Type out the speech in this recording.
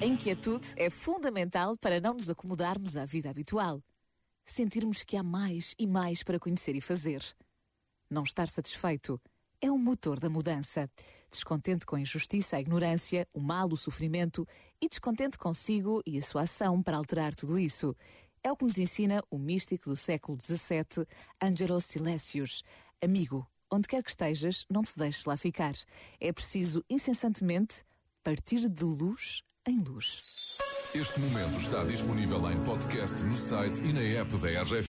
A inquietude é fundamental para não nos acomodarmos à vida habitual. Sentirmos que há mais e mais para conhecer e fazer. Não estar satisfeito é o motor da mudança. Descontente com a injustiça, a ignorância, o mal, o sofrimento e descontente consigo e a sua ação para alterar tudo isso. É o que nos ensina o místico do século XVII, Angelo Silesius. Amigo, onde quer que estejas, não te deixes lá ficar. É preciso, incessantemente, partir de luz em luz. Este momento está disponível em podcast no site e na app da RGF.